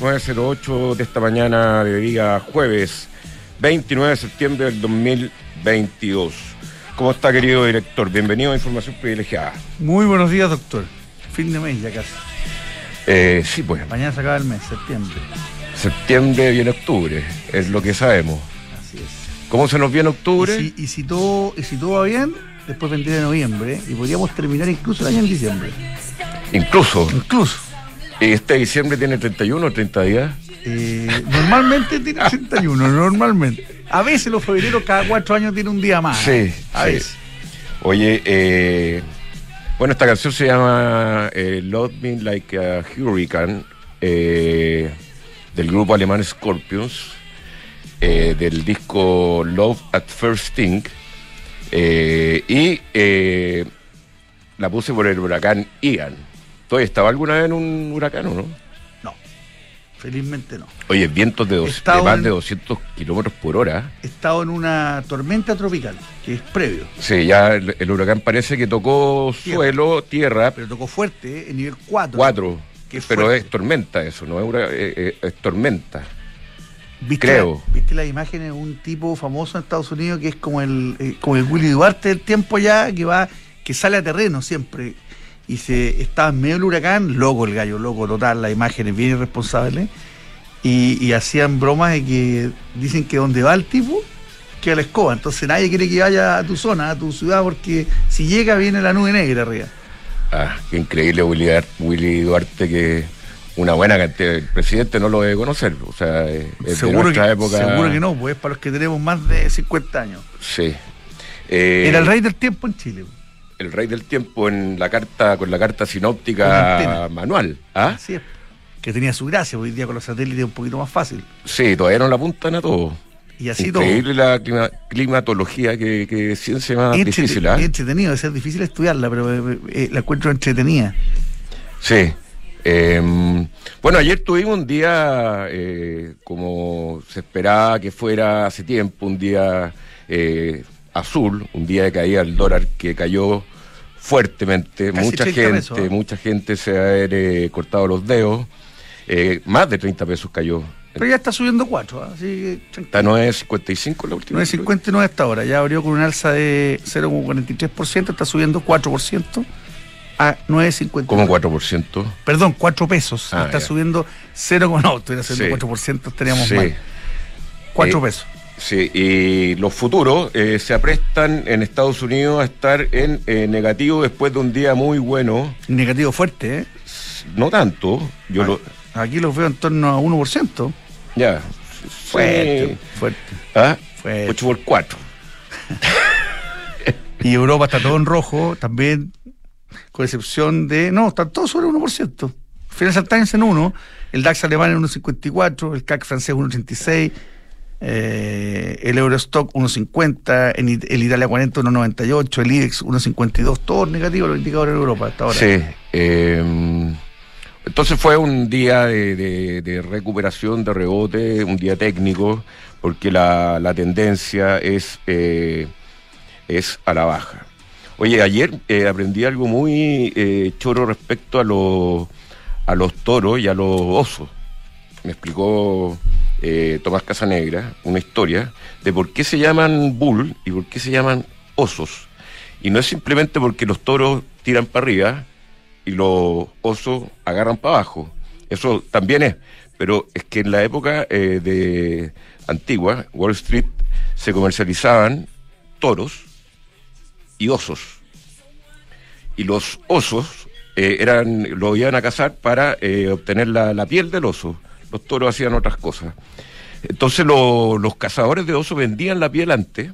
908 de esta mañana de día jueves 29 de septiembre del 2022. ¿Cómo está querido director? Bienvenido a Información Privilegiada. Muy buenos días, doctor. Fin de mes ya casi. Eh, sí, pues, Mañana se acaba el mes, septiembre. septiembre viene octubre, es lo que sabemos. Así es. ¿Cómo se nos viene octubre? Y si, y si todo, y si todo va bien, después vendría de noviembre y podríamos terminar incluso el año en diciembre. Incluso, Incluso. Este diciembre tiene 31 o 30 días. Eh, normalmente tiene 81, normalmente. A veces los febreros cada cuatro años tiene un día más. Sí, A sí. veces. Oye, eh, bueno, esta canción se llama eh, Love Me Like a Hurricane eh, del grupo alemán Scorpions, eh, del disco Love at First Sting, eh, y eh, la puse por el huracán Ian. ¿Tú estaba alguna vez en un huracán o no? No. Felizmente no. Oye, vientos de, dos- de Estaba más en- de 200 kilómetros por hora. He estado en una tormenta tropical, que es previo, Sí, ya el, el huracán parece que tocó Tierra. suelo, tierra, pero tocó fuerte, eh, en nivel 4. Cuatro. Que es pero fuerte. es tormenta eso, no es, una- eh, eh, es tormenta. ¿Viste Creo. La, ¿Viste las imágenes de un tipo famoso en Estados Unidos que es como el, eh, como el Willy Duarte del tiempo ya, que va, que sale a terreno siempre? Y se estaba en medio del huracán, loco el gallo, loco total, las imágenes bien irresponsables. Y, y hacían bromas de que dicen que donde va el tipo, que a la escoba. Entonces nadie quiere que vaya a tu zona, a tu ciudad, porque si llega viene la nube negra arriba. Ah, qué increíble Willy, Willy Duarte que una buena cantidad. El presidente no lo debe conocer. O sea, es es de Seguro nuestra que, época. seguro que no, pues para los que tenemos más de 50 años. Sí. Eh, Era el rey del tiempo en Chile. El rey del tiempo en la carta, con la carta sinóptica manual. ¿Ah? Así es. Que tenía su gracia, hoy día con los satélites es un poquito más fácil. Sí, todavía no la apuntan a todo. Y así Increíble la clima- climatología, que, que ciencia más todo. difícil. Entrete- ¿ah? entretenido, es difícil estudiarla, pero eh, eh, la encuentro entretenida. Sí. Eh, bueno, ayer tuvimos un día eh, como se esperaba que fuera hace tiempo, un día eh, azul, un día de caída del dólar que cayó fuertemente. Casi mucha 30 gente, pesos, ¿eh? mucha gente se ha eh, cortado los dedos. Eh, más de 30 pesos cayó. Pero ya está subiendo 4, así que Está tranquilo. 9.55 la última. 9.59 hasta ahora, ya abrió con un alza de 0,43%, está subiendo 4% a 9.59. Como 4%. Perdón, 4 pesos. Ah, está ya. subiendo 0, no, estuviera haciendo Sí. 4%, estaríamos Sí. mal. 4 Eh, pesos. Sí, y los futuros eh, se aprestan en Estados Unidos a estar en eh, negativo después de un día muy bueno. Negativo fuerte, ¿eh? No tanto, yo lo. Aquí los veo en torno a 1%. Ya. Fuerte, Sí. fuerte. ¿Ah? Fuerte. 8 por 4. Y Europa está todo en rojo, también, con excepción de. No, están todos sobre 1%. Financial Times en 1, el DAX alemán en 1,54, el CAC francés 1,86, eh, el Eurostock 1,50, en It- el Italia 40 1,98, el IBEX 1,52, todos negativos los indicadores en Europa hasta ahora. Sí. eh, entonces fue un día de, de- de recuperación, de rebote, un día técnico, porque la, la tendencia es, eh, es a la baja. Oye, ayer eh, aprendí algo muy eh, choro respecto a los, a los toros y a los osos. Me explicó eh, Tomás Casanegra una historia de por qué se llaman bull y por qué se llaman osos. Y no es simplemente porque los toros tiran para arriba y los osos agarran para abajo. Eso también es. Pero es que en la época eh, de antigua, Wall Street, se comercializaban toros y osos. Y los osos eh, eran, lo iban a cazar para eh, obtener la, la piel del oso. Los toros hacían otras cosas. Entonces lo- los cazadores de osos vendían la piel antes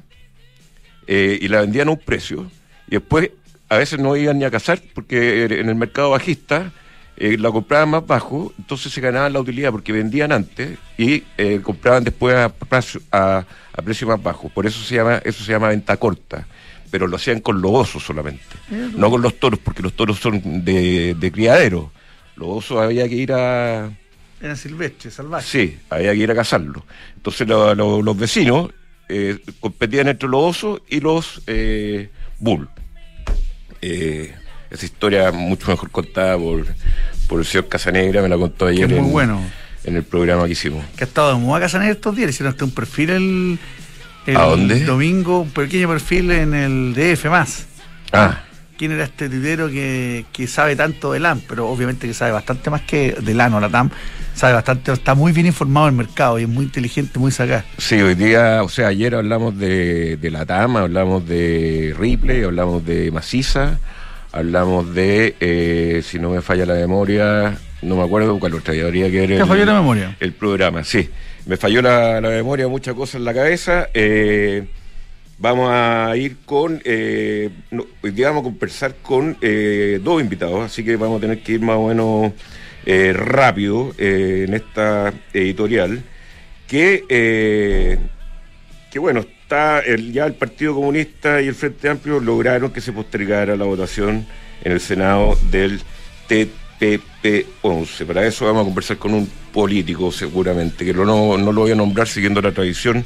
eh, y la vendían a un precio. Y después a veces no iban ni a cazar porque en el mercado bajista eh, la compraban más bajo, entonces se ganaban la utilidad porque vendían antes y eh, compraban después a, a, a precio más bajo. Por eso se llama, eso se llama venta corta. Pero lo hacían con los osos solamente, no con los toros, porque los toros son de, de criadero. Los osos había que ir a, Era silvestre, salvaje. Sí, había que ir a cazarlo. Entonces lo- lo- los vecinos eh, competían entre los osos y los eh, bull. Eh, esa historia mucho mejor contada por, por el señor Casanegra, me la contó ayer muy en, bueno. en el programa que hicimos. Que ha estado de moda Casanera estos días. Hicieron hasta un perfil el, el ¿A dónde? domingo, un pequeño perfil en el DF más. Ah, ¿Quién era este tuitero que, que sabe tanto de LAN? Pero obviamente que sabe bastante más que de LAN o la TAM. Sabe bastante, está muy bien informado del mercado y es muy inteligente, muy sagaz. sí, hoy día, o sea, ayer hablamos de, de la Tama, hablamos de Ripley, hablamos de Maciza, hablamos de, eh, si no me falla la memoria, no me acuerdo cuál otra, habría que ver ¿Te el- falló la memoria? El programa, sí. Me falló la, la memoria, muchas cosas en la cabeza. Eh, vamos a ir con. eh, no, hoy día vamos a conversar con dos invitados, así que vamos a tener que ir más o menos eh, rápido eh, en esta editorial. Que, eh, que bueno, está el- ya el Partido Comunista y el Frente Amplio lograron que se postergara la votación en el Senado del TPP-11. Para eso vamos a conversar con un político seguramente, que lo- no, no lo voy a nombrar siguiendo la tradición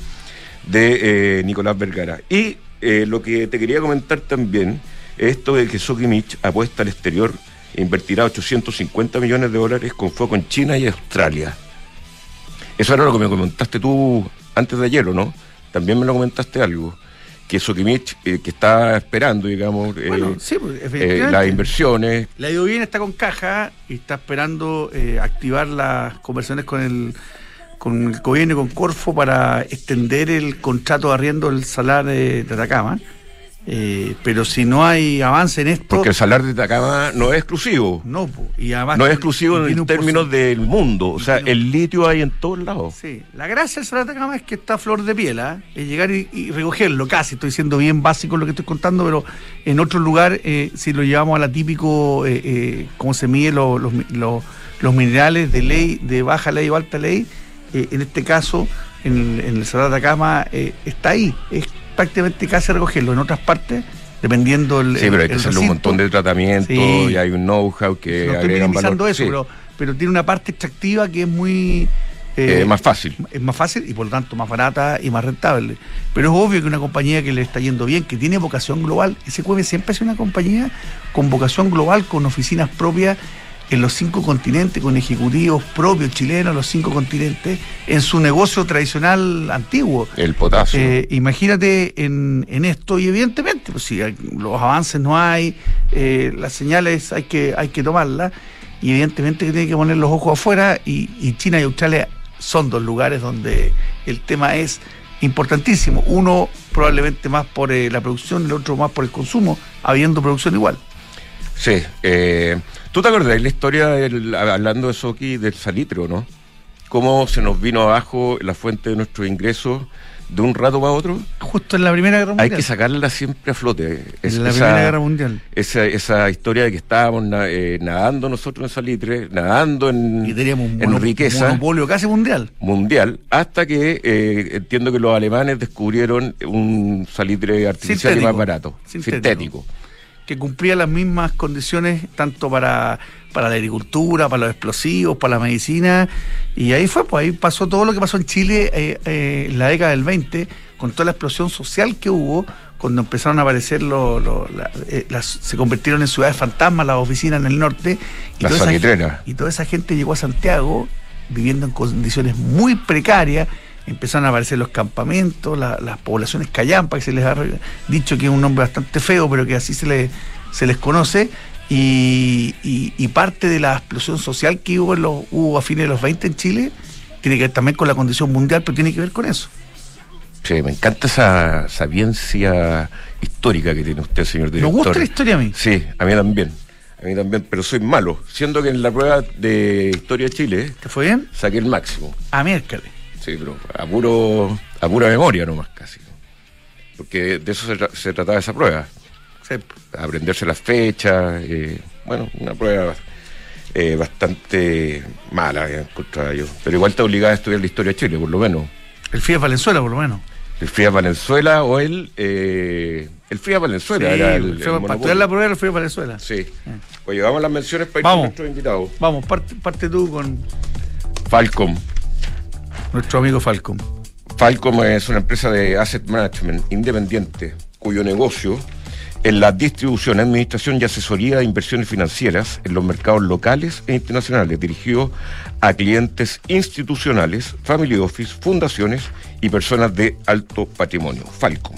de Nicolás Vergara. Y lo que te quería comentar también es esto de que Sokimich apuesta al exterior invertirá 850 millones de dólares con foco en China y Australia. Eso era lo que me comentaste tú antes de ayer, ¿o no? También me lo comentaste algo. Que Sokimich, eh, que está esperando, digamos, eh, Bueno, sí, pues, eh, las inversiones, Le ha ido bien, está con caja y está esperando eh, activar las conversaciones con el con el gobierno y con Corfo para extender el contrato de arriendo del salar de, de Atacama. Eh, pero si no hay avance en esto, porque el salar de Atacama no es exclusivo. no, po. y además No es exclusivo en términos del mundo. O sea, el litio hay en todos lados. Sí, la gracia del salar de Atacama es que está a flor de piel, ¿ah? es llegar y, y recogerlo casi. Estoy siendo bien básico en lo que estoy contando, pero en otro lugar, eh, si lo llevamos a la típico, eh, eh, cómo se mide lo- los, mi- lo- los minerales de ley, de baja ley o alta ley, eh, en este caso, en el, en el salar de Atacama, eh, está ahí. Es prácticamente casi recogerlo. En otras partes, dependiendo el. Sí, pero hay que hacerle un montón de tratamientos Sí. y hay un know-how que no estoy agregan minimizando valor. eso, Sí, pero, pero tiene una parte extractiva que es muy. eh, eh, más fácil. es más fácil y por lo tanto más barata y más rentable. Pero es obvio que una compañía que le está yendo bien, que tiene vocación global, SQM siempre ha sido una compañía con vocación global, con oficinas propias en los cinco continentes, con ejecutivos propios chilenos en los cinco continentes, en su negocio tradicional antiguo. El potasio. Eh, imagínate en, en esto y evidentemente, pues si hay- los avances no hay, eh, las señales hay que, hay que tomarlas y evidentemente que tiene que poner los ojos afuera y, y China y Australia son dos lugares donde el tema es importantísimo. Uno probablemente más por eh, la producción, el otro más por el consumo, habiendo producción igual. Sí. eh, ¿Tú te acuerdas de la historia, del- hablando de Soki, del salitre, o no? ¿Cómo se nos vino abajo la fuente de nuestros ingresos de un rato para otro? Justo en la Primera Guerra Hay Mundial. que sacarla siempre a flote. Es- en la esa- Primera Guerra Mundial. esa, esa historia de que estábamos na- eh, nadando nosotros en salitre, nadando en, Y teníamos un en mono- riqueza monopolio casi mundial. mundial, hasta que eh, entiendo que los alemanes descubrieron un salitre artificial y Sintético. más barato, Sintético. sintético. Que cumplía las mismas condiciones tanto para, para la agricultura, para los explosivos, para la medicina. Y ahí fue, pues ahí pasó todo lo que pasó en Chile eh, eh, en la década del 20, con toda la explosión social que hubo, cuando empezaron a aparecer los... eh, las, se convirtieron en ciudades fantasmas las oficinas en el norte. Y Las toda esa- y toda esa gente llegó a Santiago viviendo en condiciones muy precarias. Empezaron a aparecer los campamentos, la- las poblaciones callampa, que se les ha dicho que es un nombre bastante feo, pero que así se, le- se les conoce. Y, y- y parte de la explosión social que hubo, en los, hubo a fines de los 20 en Chile tiene que ver también con la condición mundial, pero tiene que ver con eso. Sí, me encanta esa sapiencia histórica que tiene usted, señor Me director. gusta la historia a mí. Sí, a mí también. A mí también, pero soy malo. Siendo que en la prueba de Historia de Chile ¿Te fue bien? saqué el máximo. A miércoles. Sí, pero a, puro, a pura memoria nomás casi. Porque de eso se, tra- se trataba esa prueba. Sí. Aprenderse las fechas. eh, bueno, una prueba eh, bastante mala, eh, encontraba yo. Pero igual te obligaba a estudiar la historia de Chile, por lo menos. El FIA Valenzuela, por lo menos. El FIA Valenzuela o el. eh, el FIA Valenzuela Sí, era el. el el para estudiar la prueba del FIA Valenzuela. Sí. Oye, vamos a las menciones para ir Vamos. con nuestros invitados. Vamos, parte, parte tú con Falcom. Nuestro amigo Falcom. Falcom es una empresa de asset management independiente cuyo negocio es la distribución, administración y asesoría de inversiones financieras en los mercados locales e internacionales, dirigido a clientes institucionales, family office, fundaciones y personas de alto patrimonio. Falcom.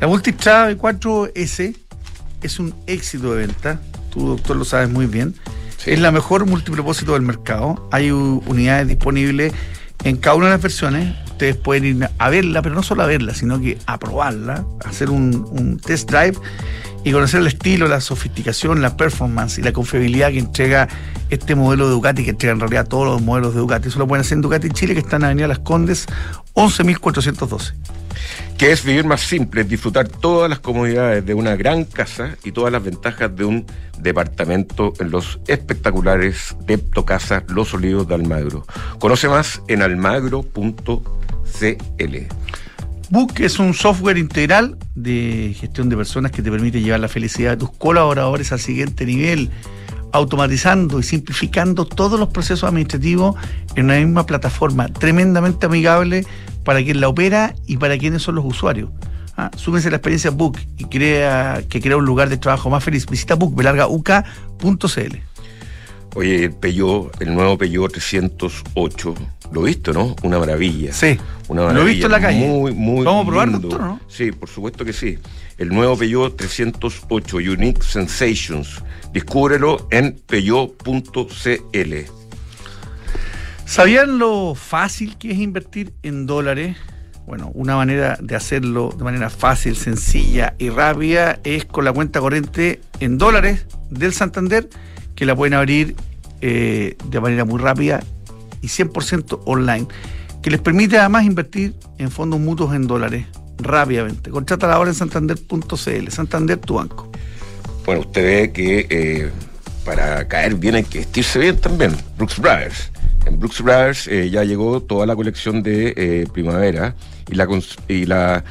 La Multistrada B4S es un éxito de venta. Tú, doctor, lo sabes muy bien. Es la mejor multipropósito del mercado. Hay unidades disponibles en cada una de las versiones. Ustedes pueden ir a verla, pero no solo a verla, sino que a probarla, hacer un, un test drive y conocer el estilo, la sofisticación, la performance y la confiabilidad que entrega este modelo de Ducati, que entrega en realidad todos los modelos de Ducati. Eso lo pueden hacer en Ducati Chile, que está en Avenida Las Condes, 11.412. que es vivir más simple, disfrutar todas las comodidades de una gran casa y todas las ventajas de un departamento en los espectaculares Depto Casa Los Olivos de Almagro. Conoce más en almagro.cl. Book es un software integral de gestión de personas que te permite llevar la felicidad de tus colaboradores al siguiente nivel, automatizando y simplificando todos los procesos administrativos en una misma plataforma tremendamente amigable para quien la opera y para quienes son los usuarios. Ah, súmense a la experiencia Book y crea que crea un lugar de trabajo más feliz. Visita Book, uk.cl. Oye, el Peugeot, el nuevo Peugeot 308, lo viste, ¿no? Una maravilla. Sí, Una lo he maravilla. visto en la calle. Muy, muy ¿Vamos a probar, lindo. doctor, no? Sí, por supuesto que sí. El nuevo Peugeot 308 Unique Sensations. Descúbrelo en peugeot.cl. ¿Sabían lo fácil que es invertir en dólares? Bueno, una manera de hacerlo de manera fácil, sencilla y rápida es con la cuenta corriente en dólares del Santander, que la pueden abrir eh, de manera muy rápida y 100% online, que les permite además invertir en fondos mutuos en dólares rápidamente. Contrátala ahora en santander.cl. Santander, tu banco. Bueno, usted ve que eh, para caer bien que vestirse bien también. Brooks Brothers. En Brooks Brothers eh, ya llegó toda la colección de eh, primavera y, las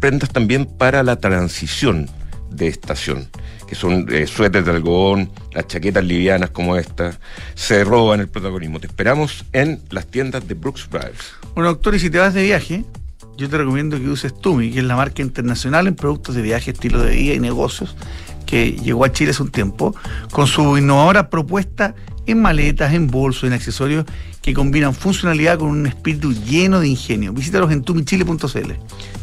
prendas también para la transición de estación, que son eh, suéteres de algodón, las chaquetas livianas como esta, se roban el protagonismo. Te esperamos en las tiendas de Brooks Brothers. Bueno, doctor, y si te vas de viaje, yo te recomiendo que uses Tumi, que es la marca internacional en productos de viaje, estilo de vida y negocios, que llegó a Chile hace un tiempo, con su innovadora propuesta en maletas, en bolsos, en accesorios que combinan funcionalidad con un espíritu lleno de ingenio. Visítalos en tumichile.cl.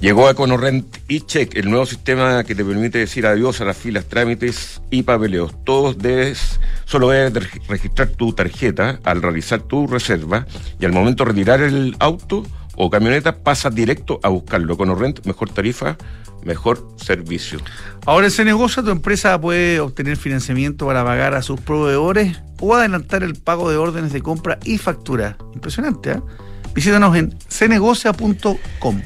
Llegó a Conorrent y Check, el nuevo sistema que te permite decir adiós a las filas, trámites y papeleos. Todos debes, solo debes de reg- registrar tu tarjeta al realizar tu reserva y al momento de retirar el auto o camioneta pasa directo a buscarlo. Conorrent, mejor tarifa, mejor servicio. Ahora en ese negocio tu empresa puede obtener financiamiento para pagar a sus proveedores o adelantar el pago de órdenes de compra y factura. Impresionante, ¿eh? Visítanos en cenegocia.com.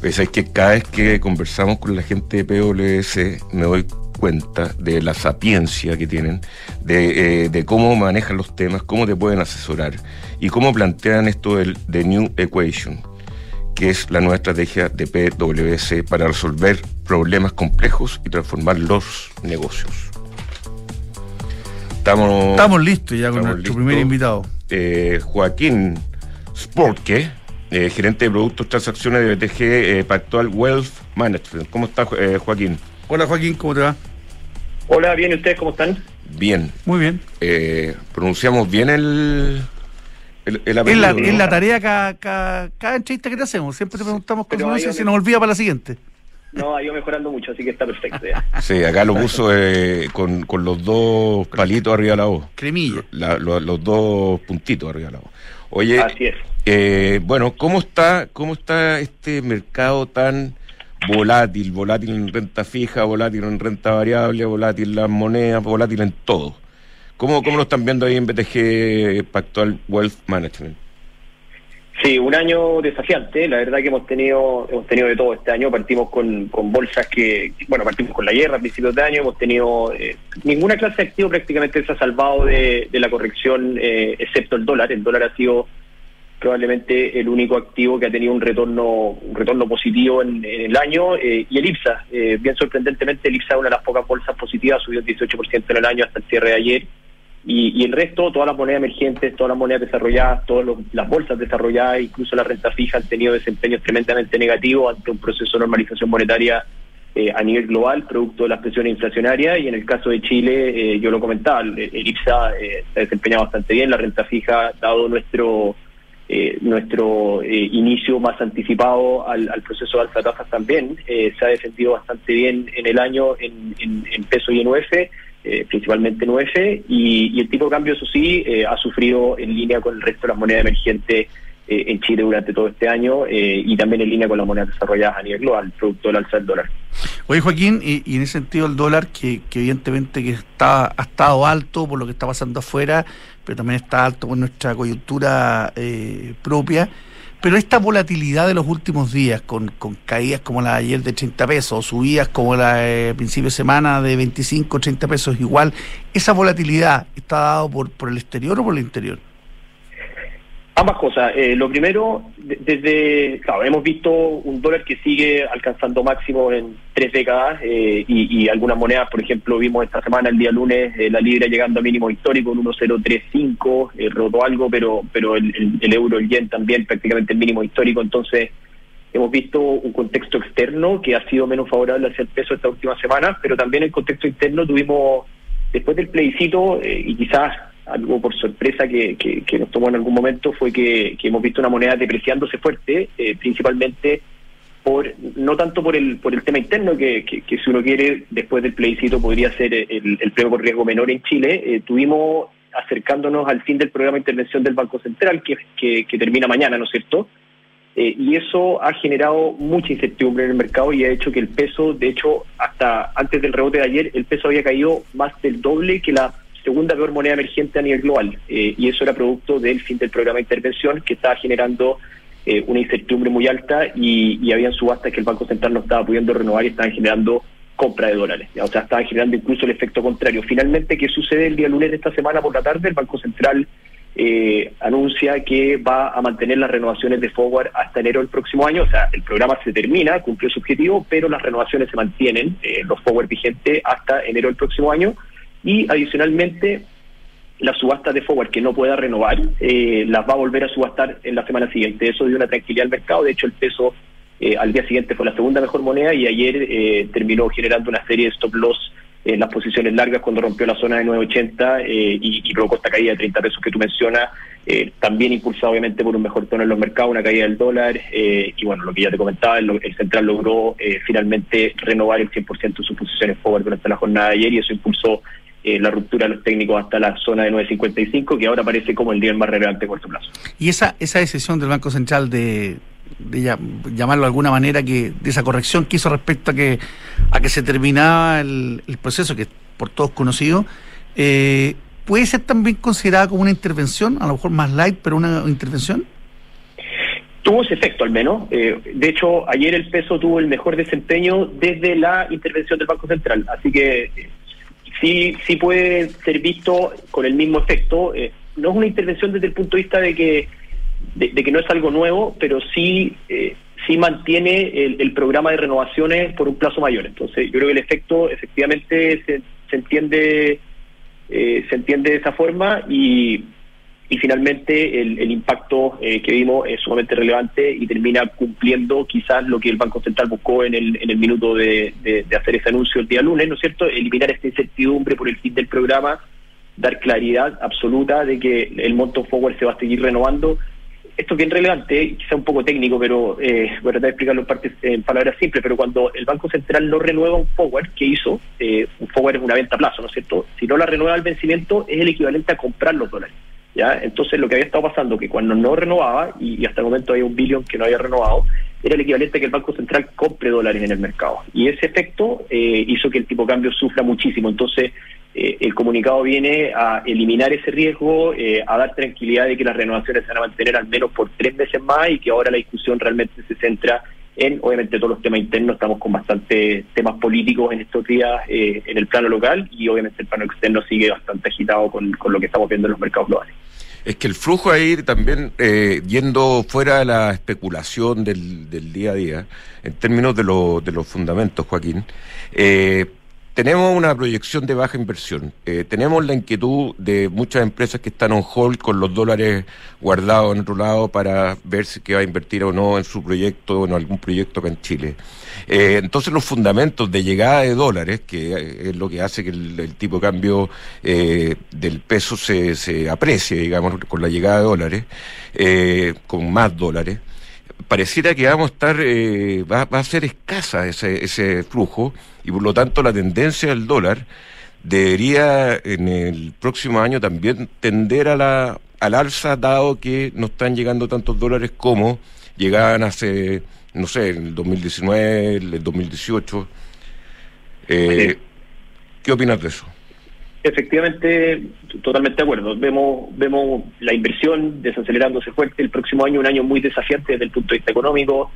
Pues es que cada vez que conversamos con la gente de PWS me doy cuenta de la sapiencia que tienen, de, eh, de cómo manejan los temas, cómo te pueden asesorar y cómo plantean esto del de New Equation, que es la nueva estrategia de PWS para resolver problemas complejos y transformar los negocios. Estamos, Estamos listos ya con nuestro listos. primer invitado. eh, Joaquín Sportke, eh, gerente de productos transacciones de BTG Pactual Wealth Management. ¿Cómo está Joaquín? Hola Joaquín, ¿cómo te va? Hola, bien, ¿y ustedes cómo están? Bien. Muy bien. Eh, ¿Pronunciamos bien el, el, el Es apellido? la, no? es la tarea cada, cada, cada entrevista que te hacemos. Siempre te preguntamos pero cosas y se nos olvida para la siguiente. No, ha ido mejorando mucho, así que está perfecto ya. Sí, acá lo puso eh, con, con los dos palitos arriba de la voz. Cremilla. La- lo- los dos puntitos arriba de la voz. Oye, Así es. Eh, bueno, ¿cómo está, ¿cómo está este mercado tan volátil? Volátil en renta fija, volátil en renta variable, volátil en las monedas, volátil en todo. ¿Cómo, cómo lo están viendo ahí en BTG Pactual Wealth Management? Sí, un año desafiante. La verdad que hemos tenido hemos tenido de todo este año. Partimos con, con bolsas que, bueno, partimos con la guerra a principios de año. Hemos tenido eh, ninguna clase de activo prácticamente se ha salvado de, de la corrección, eh, excepto el dólar. El dólar ha sido probablemente el único activo que ha tenido un retorno un retorno positivo en, en el año eh, y el IPSA, eh, bien sorprendentemente el IPSA es una de las pocas bolsas positivas, subió el 18% en el año hasta el cierre de ayer y, el resto, todas las monedas emergentes, todas las monedas desarrolladas, todas los- las bolsas desarrolladas, incluso la renta fija han tenido desempeños tremendamente negativos ante un proceso de normalización monetaria eh, a nivel global, producto de las presiones inflacionarias, y en el caso de Chile, eh, yo lo comentaba, el, el IPSA eh, se ha desempeñado bastante bien, la renta fija, dado nuestro eh, nuestro eh, inicio más anticipado al, al proceso de alza tasas también, eh, se ha defendido bastante bien en el año en, en, peso y en UF, eh, principalmente en UF, y, y el tipo de cambio, eso sí, ha sufrido en línea con el resto de las monedas emergentes en Chile durante todo este año eh, y también en línea con las monedas desarrolladas a nivel global, producto del alza del dólar. Oye, Joaquín, y, en ese sentido el dólar, que, evidentemente que está, ha estado alto por lo que está pasando afuera, pero también está alto por nuestra coyuntura eh, propia. Pero esta volatilidad de los últimos días, con, con caídas como la de ayer de 30 pesos, subidas como la de principio de semana de 25, 30 pesos, igual, ¿esa volatilidad está dado por, por el exterior o por el interior? Ambas cosas. Eh, lo primero, de- desde, claro, hemos visto un dólar que sigue alcanzando máximo en tres décadas eh, y, y algunas monedas, por ejemplo, vimos esta semana, el día lunes, eh, la libra llegando a mínimo histórico, en 1.035, eh, roto algo, pero pero el, el- el euro, el yen también prácticamente el mínimo histórico. Entonces, hemos visto un contexto externo que ha sido menos favorable hacia el peso esta última semana, pero también el contexto interno tuvimos, después del plebiscito, y quizás algo por sorpresa que, que, que nos tomó en algún momento, fue que, hemos visto una moneda depreciándose fuerte, eh, principalmente por no tanto por el por el tema interno que, que, si uno quiere después del plebiscito podría ser el, el premio por riesgo menor en Chile. Eh, tuvimos acercándonos al fin del programa de intervención del Banco Central que termina mañana no es cierto eh, y eso ha generado mucha incertidumbre en el mercado y ha hecho que el peso, de hecho, hasta antes del rebote de ayer, el peso había caído más del doble que la segunda peor moneda emergente a nivel global. Eh, y eso era producto del fin del programa de intervención que estaba generando eh, una incertidumbre muy alta y, y habían subastas que el Banco Central no estaba pudiendo renovar y estaban generando compra de dólares. O sea, estaban generando incluso el efecto contrario. Finalmente, ¿qué sucede el día lunes de esta semana por la tarde? El Banco Central eh, anuncia que va a mantener las renovaciones de forward hasta enero del próximo año. O sea, el programa se termina, cumplió su objetivo, pero las renovaciones se mantienen, eh, los forward vigentes, hasta enero del próximo año. Y adicionalmente, las subastas de forward que no pueda renovar, eh, las va a volver a subastar en la semana siguiente. Eso dio una tranquilidad al mercado. De hecho, el peso eh, al día siguiente fue la segunda mejor moneda y ayer eh, terminó generando una serie de stop loss en las posiciones largas cuando rompió la zona de 9.80 eh, y, y provocó esta caída de 30 pesos que tú mencionas, eh, también impulsado obviamente por un mejor tono en los mercados, una caída del dólar y bueno, lo que ya te comentaba, el, el central logró finalmente renovar el 100% de sus posiciones forward durante la jornada de ayer y eso impulsó eh, la ruptura de los técnicos hasta la zona de 9.55 que ahora parece como el nivel más relevante a corto plazo. Y esa, esa decisión del Banco Central de, llamarlo de alguna manera, que de esa corrección que hizo respecto a que, a que se terminaba el, el proceso, que es por todos conocido, eh, ¿puede ser también considerada como una intervención? A lo mejor más light, pero una intervención. Tuvo ese efecto al menos. Eh, de hecho, ayer el peso tuvo el mejor desempeño desde la intervención del Banco Central. Así que eh, sí, sí puede ser visto con el mismo efecto. Eh, no es una intervención desde el punto de vista de que, de, que no es algo nuevo, pero sí, eh, sí mantiene el, el programa de renovaciones por un plazo mayor. Entonces, yo creo que el efecto efectivamente se, se entiende eh, se entiende de esa forma y, y finalmente el, impacto eh, que vimos es sumamente relevante y termina cumpliendo quizás lo que el Banco Central buscó en el, en el minuto de, de- de hacer ese anuncio el día lunes, ¿no es cierto? Eliminar esta incertidumbre por el fin del programa, dar claridad absoluta de que el monto forward se va a seguir renovando. Esto es bien relevante, quizá un poco técnico, pero eh, voy a tratar de explicarlo en, partes- en palabras simples, pero cuando el Banco Central no renueva un forward, ¿qué hizo? Eh, un forward es una venta a plazo, ¿no es cierto? Si no la renueva al vencimiento, es el equivalente a comprar los dólares. ¿Ya? Entonces lo que había estado pasando, que cuando no renovaba, y, hasta el momento había un billón que no había renovado, era el equivalente a que el Banco Central compre dólares en el mercado. Y ese efecto eh, hizo que el tipo de cambio sufra muchísimo. Entonces, eh, el comunicado viene a eliminar ese riesgo, eh, a dar tranquilidad de que las renovaciones se van a mantener al menos por tres meses más y que ahora la discusión realmente se centra en, obviamente, todos los temas internos. Estamos con bastantes temas políticos en estos días eh, en el plano local y, obviamente, el plano externo sigue bastante agitado con, con lo que estamos viendo en los mercados globales. Es que el flujo ahí también, eh, yendo fuera de la especulación del, del día a día, en términos de, de los fundamentos, Joaquín, eh, tenemos una proyección de baja inversión. Eh, tenemos la inquietud de muchas empresas que están on hold con los dólares guardados en otro lado para ver si que va a invertir o no en su proyecto o en algún proyecto acá en Chile. Eh, entonces los fundamentos de llegada de dólares, que eh, es lo que hace que el, tipo de cambio del peso se, aprecie, digamos, con la llegada de dólares, con más dólares, pareciera que vamos a estar, va, a ser escasa ese flujo y por lo tanto la tendencia del dólar debería en el próximo año también tender a la, al alza dado que no están llegando tantos dólares como llegaban hace, no sé, en el 2019, el 2018. Eh. ¿Qué opinas de eso? Efectivamente, totalmente de acuerdo. Vemos, vemos la inversión desacelerándose fuerte. El próximo año, un año muy desafiante desde el punto de vista económico.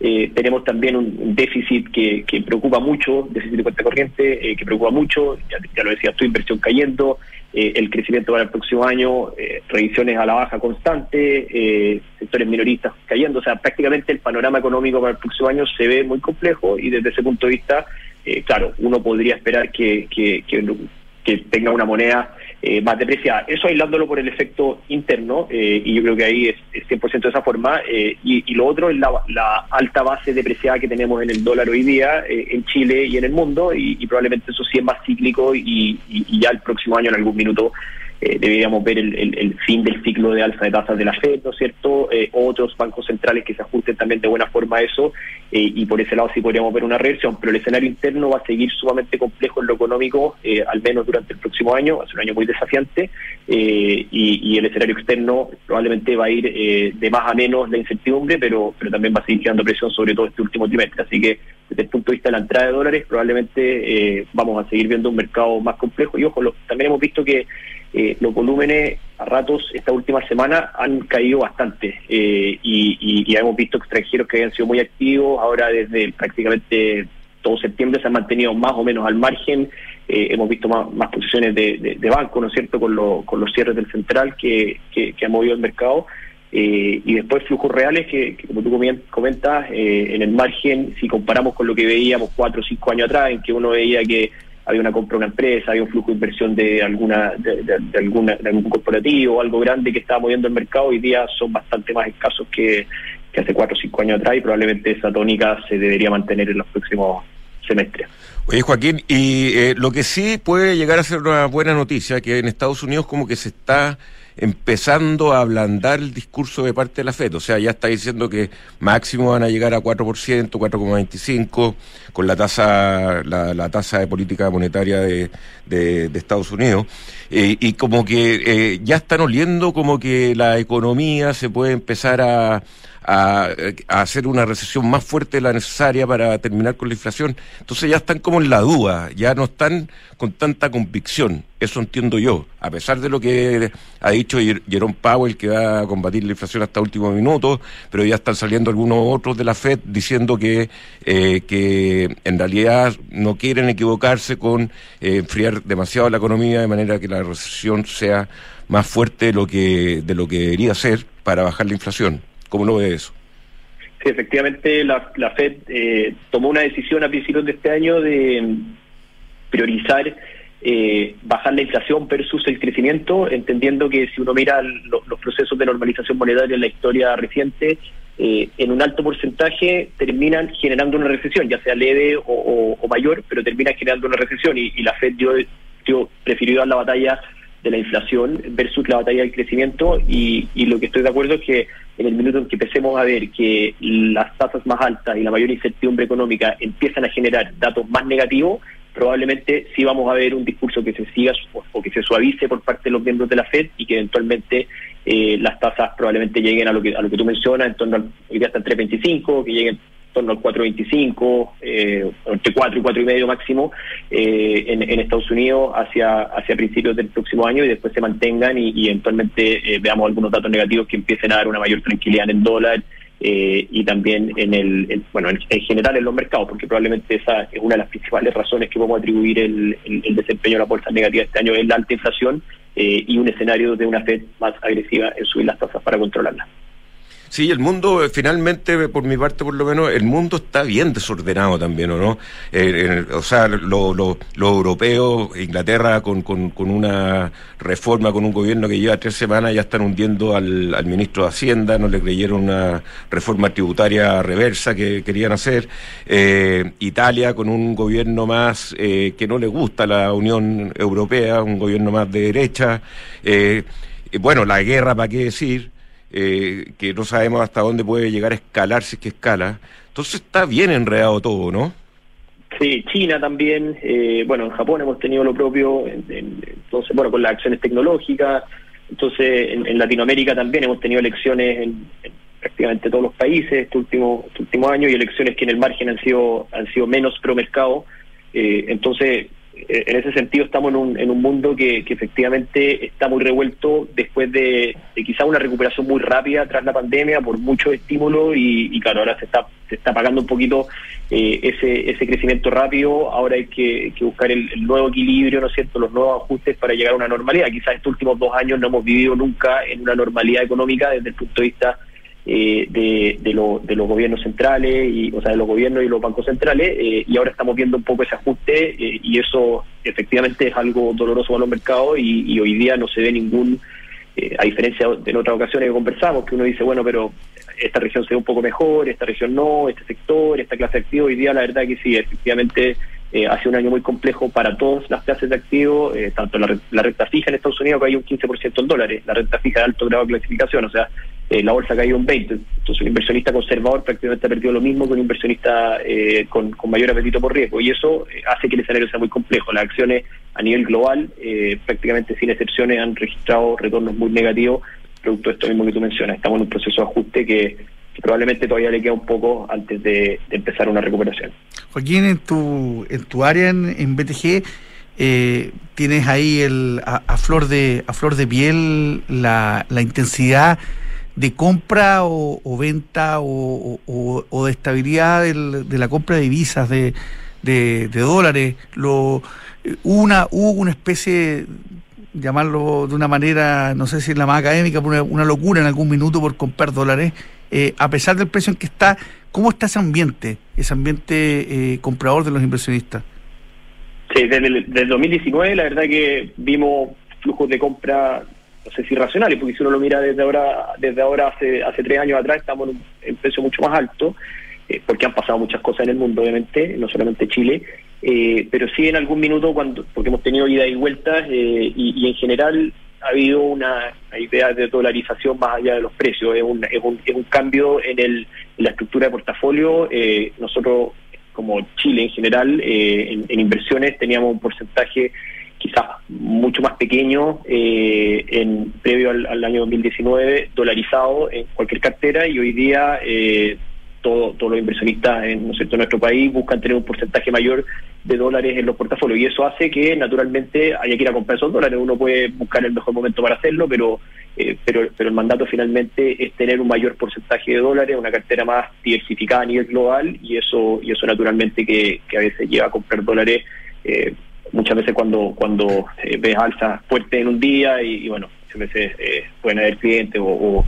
Eh, tenemos también un, déficit que, que preocupa mucho, déficit de cuenta corriente, eh, que preocupa mucho. Ya, lo decías tu inversión cayendo, eh, el crecimiento para el próximo año, eh, revisiones a la baja constante, sectores minoristas cayendo. O sea, prácticamente el panorama económico para el próximo año se ve muy complejo y desde ese punto de vista, claro, uno podría esperar que que tenga una moneda eh, más depreciada. Eso aislándolo por el efecto interno, eh, y yo creo que ahí es, es 100% de esa forma, eh, y, y lo otro es la, la alta base depreciada que tenemos en el dólar hoy día, eh, en Chile y en el mundo, y, y probablemente eso sí es más cíclico, y, y- y ya el próximo año en algún minuto eh, deberíamos ver el, fin del ciclo de alza de tasas de la FED, ¿no es cierto? Eh, otros bancos centrales que se ajusten también de buena forma a eso, eh, y por ese lado sí podríamos ver una reversión, pero el escenario interno va a seguir sumamente complejo en lo económico, al menos durante el próximo año, va a ser un año muy desafiante, eh, y, y el escenario externo probablemente va a ir eh, de más a menos la incertidumbre, pero, pero también va a seguir creando presión sobre todo este último trimestre, así que desde el punto de vista de la entrada de dólares, probablemente eh, vamos a seguir viendo un mercado más complejo, y ojo, lo- también hemos visto que eh, los volúmenes a ratos esta última semana han caído bastante eh, y, y- y hemos visto extranjeros que habían sido muy activos, ahora desde prácticamente todo septiembre se han mantenido más o menos al margen, eh, hemos visto más, posiciones de, banco, ¿no es cierto?, con, lo- con los cierres del central que, que, que ha movido el mercado. Eh, y después flujos reales que, que como tú comentas, eh, en el margen, si comparamos con lo que veíamos cuatro o cinco años atrás, en que uno veía que había una compra de una empresa, había un flujo de inversión de alguna de, de- de alguna de algún corporativo, algo grande que estaba moviendo el mercado, hoy día son bastante más escasos que, que hace cuatro o cinco años atrás y probablemente esa tónica se debería mantener en los próximos semestres. Oye, Joaquín, y eh, lo que sí puede llegar a ser una buena noticia, que en Estados Unidos como que se está empezando a ablandar el discurso de parte de la FED, o sea, ya está diciendo que máximo van a llegar a 4%, 4,25 con la tasa la, tasa de política monetaria de, de- de Estados Unidos, Eh, y como que eh, ya están oliendo como que la economía se puede empezar a a, hacer una recesión más fuerte de la necesaria para terminar con la inflación. Entonces ya están como en la duda, ya no están con tanta convicción. Eso entiendo yo. A pesar de lo que ha dicho Jer- Jerome Powell, que va a combatir la inflación hasta último minuto, pero ya están saliendo algunos otros de la FED diciendo que, eh, que en realidad no quieren equivocarse con eh, enfriar demasiado la economía de manera que la recesión sea más fuerte de lo que, de lo que debería ser para bajar la inflación. ¿Cómo lo ve eso? Sí, efectivamente, la, la FED eh, tomó una decisión a principios de este año de mm, priorizar eh, bajar la inflación versus el crecimiento, entendiendo que si uno mira lo- los procesos de normalización monetaria en la historia reciente, eh, en un alto porcentaje terminan generando una recesión, ya sea leve o, o- mayor, pero terminan generando una recesión y, y la Fed dio, dio- prefirió dar la batalla de la inflación versus la batalla del crecimiento y, y lo que estoy de acuerdo es que en el minuto en que empecemos a ver que las tasas más altas y la mayor incertidumbre económica empiezan a generar datos más negativos, probablemente sí vamos a ver un discurso que se siga o que se suavice por parte de los miembros de la Fed y que eventualmente eh, las tasas probablemente lleguen a lo que a lo que tú mencionas, en torno al, hoy está en 3.25, que lleguen en torno al 4.25, eh, entre 4 y cuatro y medio máximo eh, en, en, Estados Unidos hacia, hacia principios del próximo año y después se mantengan y, eventualmente eh, veamos algunos datos negativos que empiecen a dar una mayor tranquilidad en el dólar eh, y también en el, bueno en, general en los mercados porque probablemente esa es una de las principales razones que podemos atribuir el desempeño de la bolsa negativa este año es la alta inflación eh, y un escenario de una Fed más agresiva en subir las tasas para controlarla. Sí, el mundo, eh, finalmente, por mi parte por lo menos, el mundo está bien desordenado también, ¿o no? Eh, o sea, los lo, lo europeos, Inglaterra con, con, una reforma, con un gobierno que lleva tres semanas, ya están hundiendo al, al, ministro de Hacienda, no le creyeron una reforma tributaria reversa que querían hacer. Eh, Italia con un gobierno más eh, que no le gusta la Unión Europea, un gobierno más de derecha. bueno, la guerra, ¿para qué decir? Eh, que no sabemos hasta dónde puede llegar a escalar si es que escala. Entonces está bien enredado todo, ¿no? Sí, China también, eh, bueno, en Japón hemos tenido lo propio, en, en, entonces, bueno, con las acciones tecnológicas, entonces en, Latinoamérica también hemos tenido elecciones en, prácticamente todos los países este último, este último año y elecciones que en el margen han sido, han sido menos pro mercado, eh, entonces en ese sentido estamos en un, en un mundo que, que efectivamente está muy revuelto después de, de, quizá una recuperación muy rápida tras la pandemia por mucho estímulo y, y claro, ahora se está, se está pagando un poquito eh, ese, ese crecimiento rápido, ahora hay que, que buscar el, el, nuevo equilibrio, ¿no es cierto?, los nuevos ajustes para llegar a una normalidad. Quizás estos últimos dos años no hemos vivido nunca en una normalidad económica desde el punto de vista eh, de, de, lo, de, los gobiernos centrales, y, o sea, de los gobiernos y los bancos centrales, eh, y ahora estamos viendo un poco ese ajuste, eh, y eso efectivamente es algo doloroso para los mercados, y, hoy día no se ve ningún, eh, a diferencia de otras ocasiones que conversamos, que uno dice, bueno, pero esta región se ve un poco mejor, esta región no, este sector, esta clase de activos, hoy día la verdad que sí, efectivamente eh, hace un año muy complejo para todas las clases de activos, tanto la, la, renta fija en Estados Unidos que hay un 15% en dólares, la renta fija de alto grado de clasificación, o sea, eh, la bolsa ha caído un 20%. Entonces, un inversionista conservador prácticamente ha perdido lo mismo que un inversionista eh, con, mayor apetito por riesgo, y eso eh, hace que el escenario sea muy complejo. Las acciones a nivel global, prácticamente sin excepciones, han registrado retornos muy negativos, producto de esto mismo que tú mencionas. Estamos en un proceso de ajuste que probablemente todavía le queda un poco antes de, de empezar una recuperación. Joaquín, en tu, en tu área en, en BTG, eh, tienes ahí el, a, a, flor de, a flor de piel la, la intensidad de compra o, venta o, o, de estabilidad del, de la compra de divisas, de, de, dólares. Lo, una, hubo una especie llamarlo de una manera, no sé si es la más académica, una, locura en algún minuto por comprar dólares eh, a pesar del precio en que está, ¿cómo está ese ambiente, ese ambiente eh, comprador de los inversionistas? Sí, desde, desde 2019 la verdad que vimos flujos de compra, no sé si racionales, porque si uno lo mira desde ahora, desde ahora hace, hace tres años atrás estamos en un precio mucho más alto, eh, porque han pasado muchas cosas en el mundo, obviamente, no solamente Chile, eh, pero sí en algún minuto, cuando porque hemos tenido ida y vueltas, eh, y, en general ha habido una, idea de dolarización más allá de los precios, es un, es un, es un cambio en, el, en la estructura de portafolio. Nosotros, como Chile en general, en, en, inversiones teníamos un porcentaje quizás mucho más pequeño eh, en previo al, al, año 2019 dolarizado en cualquier cartera y hoy día eh, todo, todos los inversionistas en, en nuestro país buscan tener un porcentaje mayor de dólares en los portafolios y eso hace que naturalmente haya que ir a comprar esos dólares. Uno puede buscar el mejor momento para hacerlo, pero eh, pero, pero el mandato finalmente es tener un mayor porcentaje de dólares, una cartera más diversificada a nivel global y eso y eso naturalmente que, que a veces lleva a comprar dólares eh, muchas veces cuando cuando eh, ves alzas fuertes en un día y, y bueno, muchas veces eh, pueden haber clientes o,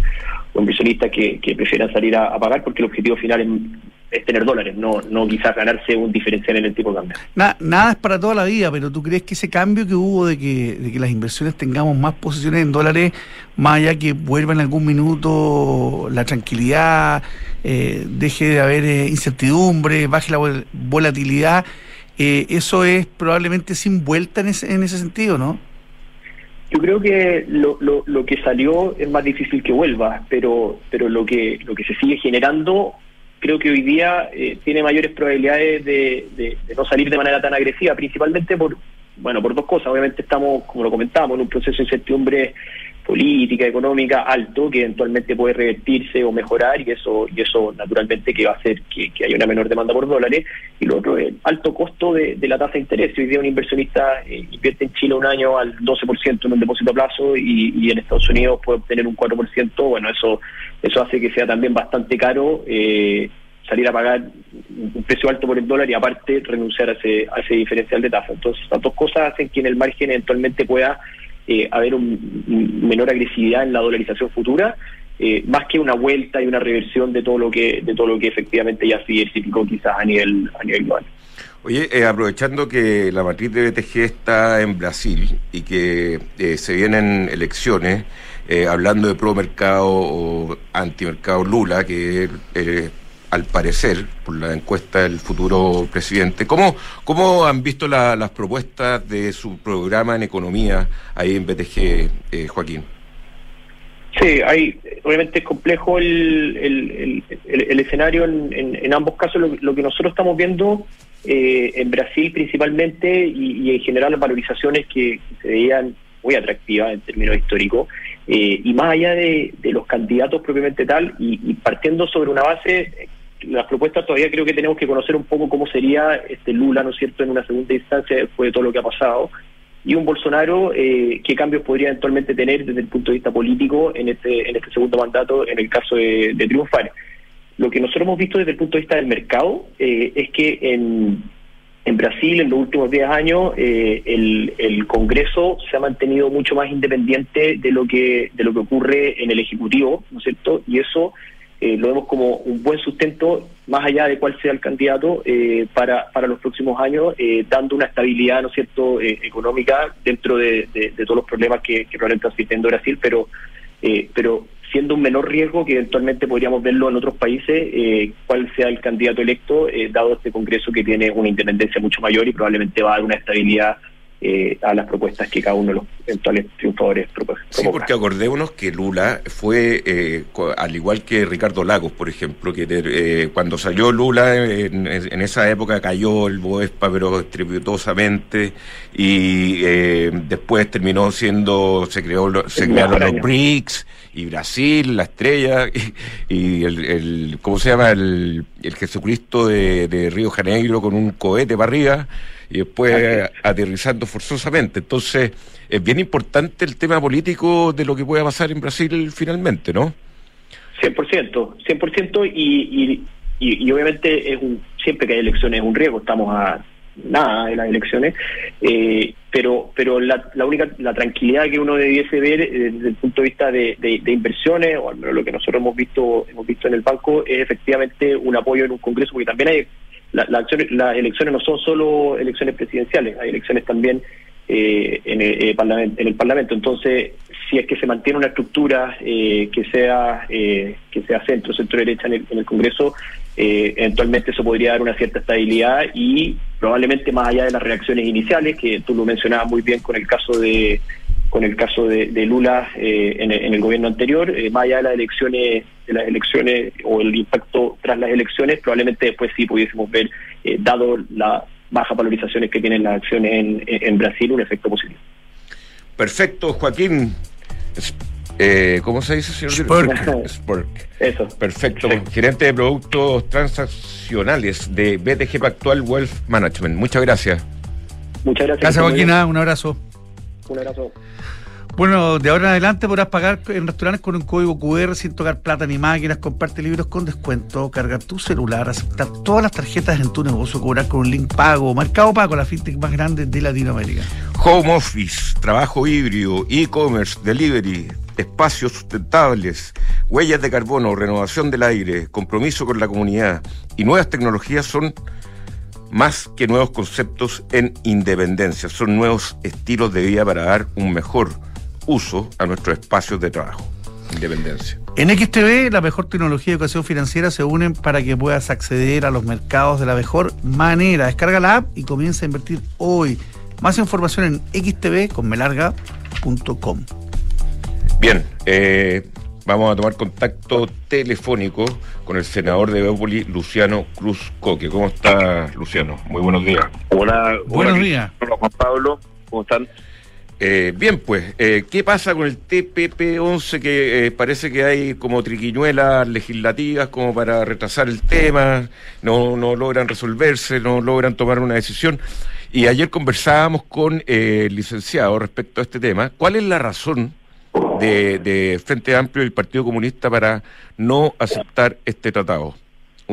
inversionistas que, que, prefieran salir a, pagar porque el objetivo final es, es, tener dólares, no no quizás ganarse un diferencial en el tipo de cambio. Na, nada es para toda la vida, pero ¿tú crees que ese cambio que hubo de que, de que las inversiones tengamos más posiciones en dólares, más allá que vuelva en algún minuto la tranquilidad, eh, deje de haber eh, incertidumbre, baje la vol volatilidad, eh, eso es probablemente sin vuelta en ese, en ese sentido, ¿no? Yo creo que lo, lo, lo, que salió es más difícil que vuelva, pero pero lo que lo que se sigue generando creo que hoy día eh, tiene mayores probabilidades de, de, de, no salir de manera tan agresiva, principalmente por bueno por dos cosas. Obviamente estamos, como lo comentábamos, en un proceso de incertidumbre política, económica alto que eventualmente puede revertirse o mejorar y eso y eso naturalmente que va a hacer que, que haya una menor demanda por dólares y lo otro es el alto costo de, de la tasa de interés. Hoy día un inversionista eh, invierte en Chile un año al 12% en un depósito a plazo y, y en Estados Unidos puede obtener un 4%, bueno, eso eso hace que sea también bastante caro eh, salir a pagar un precio alto por el dólar y aparte renunciar a ese, a ese diferencial de tasa. Entonces, las dos cosas hacen que en el margen eventualmente pueda eh, haber un, un menor agresividad en la dolarización futura, eh, más que una vuelta y una reversión de todo lo que de todo lo que efectivamente ya se diversificó quizás a nivel a nivel global. Oye, eh, aprovechando que la matriz de BTG está en Brasil y que eh, se vienen elecciones, eh, hablando de pro mercado o antimercado Lula, que eh, al parecer, por la encuesta del futuro presidente, ¿cómo, cómo han visto la- las propuestas de su programa en economía ahí en BTG, eh, Joaquín? Sí, hay, obviamente es complejo el, el, el, el- escenario en, en- en ambos casos. Lo, lo que nosotros estamos viendo eh, en Brasil principalmente y, en general las valorizaciones que, se veían muy atractivas en términos históricos eh, y más allá de, los candidatos propiamente tal y, partiendo sobre una base, las propuestas todavía creo que tenemos que conocer un poco cómo sería este Lula, ¿no es cierto?, en una segunda instancia después de todo lo que ha pasado y un Bolsonaro, eh, qué cambios podría eventualmente tener desde el punto de vista político en este, en este segundo mandato en el caso de, triunfar. Lo que nosotros hemos visto desde el punto de vista del mercado eh, es que en, en Brasil en los últimos 10 años eh, el, el Congreso se ha mantenido mucho más independiente de lo que de lo que ocurre en el Ejecutivo, ¿no es cierto? Y eso eh, lo vemos como un buen sustento, más allá de cuál sea el candidato, eh, para, para los próximos años, eh, dando una estabilidad, ¿no cierto?, económica dentro de, de- todos los problemas que, que probablemente está viviendo Brasil, pero, pero siendo un menor riesgo que eventualmente podríamos verlo en otros países, cuál sea el candidato electo, dado este Congreso que tiene una independencia mucho mayor y probablemente va a dar una estabilidad eh, a las propuestas que cada uno de los eventuales triunfadores proponga. Sí, porque acordémonos que Lula fue, eh, al igual que Ricardo Lagos, por ejemplo, que eh, cuando salió Lula en, en esa época cayó el Boespa, pero estrepitosamente, y eh, después terminó siendo, se creó, se crearon los. BRICS, y Brasil, la estrella, y, y el, el, ¿cómo se llama? El, el Jesucristo de, de Río Janeiro con un cohete para arriba, y después aterrizando forzosamente. Entonces, es bien importante el tema político de lo que pueda pasar en Brasil finalmente, ¿no? 100%, 100% y, y, y, y obviamente es un, siempre que hay elecciones es un riesgo, estamos a nada de las elecciones, eh, pero pero la, la única la tranquilidad que uno debiese ver eh, desde el punto de vista de, de- de inversiones o al menos lo que nosotros hemos visto hemos visto en el banco es efectivamente un apoyo en un congreso porque también hay la- acciones- las elecciones no son solo elecciones presidenciales, hay elecciones también eh, en, el, eh, en el Parlamento. Entonces, si es que se mantiene una estructura eh, que sea eh, que sea centro, centro derecha en el, en el Congreso, eh, eventualmente eso podría dar una cierta estabilidad y probablemente más allá de las reacciones iniciales, que tú lo mencionabas muy bien con el caso de con el caso de, de Lula eh, en, el, en el gobierno anterior, eh, más allá de las elecciones de las elecciones o el impacto tras las elecciones, probablemente después sí pudiésemos ver, eh, dado las bajas valorizaciones que tienen las acciones en, en Brasil, un efecto positivo. Perfecto, Joaquín. Eh, ¿Cómo se dice, señor? Spurk. Spurk. Eso. Perfecto. Gerente de productos transaccionales de BTG Pactual Wealth Management. Muchas gracias. Muchas gracias. Gracias, Joaquín. ah, Un abrazo. Un abrazo. Bueno, de ahora en adelante podrás pagar en restaurantes con un código QR sin tocar plata ni máquinas, comprarte libros con descuento, cargar tu celular, aceptar todas las tarjetas en tu negocio, cobrar con un link pago, Mercado Pago, la fintech más grande de Latinoamérica. Home Office, trabajo híbrido, e-commerce, delivery, espacios sustentables, huellas de carbono, renovación del aire, compromiso con la comunidad y nuevas tecnologías son más que nuevos conceptos en independencia, son nuevos estilos de vida para dar un mejor uso a nuestros espacios de trabajo. Independencia. En XTV, la mejor tecnología de educación financiera se unen para que puedas acceder a los mercados de la mejor manera. Descarga la app y comienza a invertir hoy. Más información en xtv.com. Bien, eh, vamos a tomar contacto telefónico con el senador de Bópoli, Luciano Cruz Coque. ¿Cómo está, Luciano? Muy buenos días. Hola, Buenos hola, días. Hola Juan Pablo, ¿cómo están? Eh, bien, pues, eh, ¿qué pasa con el TPP-11 que eh, parece que hay como triquiñuelas legislativas como para retrasar el tema, no, no logran resolverse, no logran tomar una decisión? Y ayer conversábamos con el licenciado respecto a este tema. ¿Cuál es la razón de, de Frente Amplio y el Partido Comunista para no aceptar este tratado?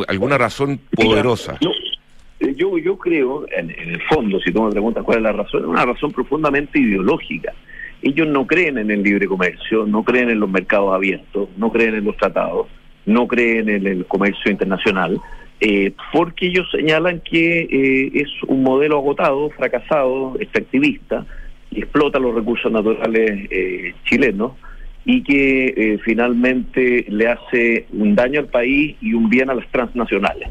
¿Alguna razón poderosa? Mira, yo, yo creo, en, en el fondo, si tú me preguntas cuál es la razón, es una razón profundamente ideológica. Ellos no creen en el libre comercio, no creen en los mercados abiertos, no creen en los tratados, no creen en el comercio internacional, eh, porque ellos señalan que eh, es un modelo agotado, fracasado, extractivista, que explota los recursos naturales eh, chilenos y que eh, finalmente le hace un daño al país y un bien a las transnacionales.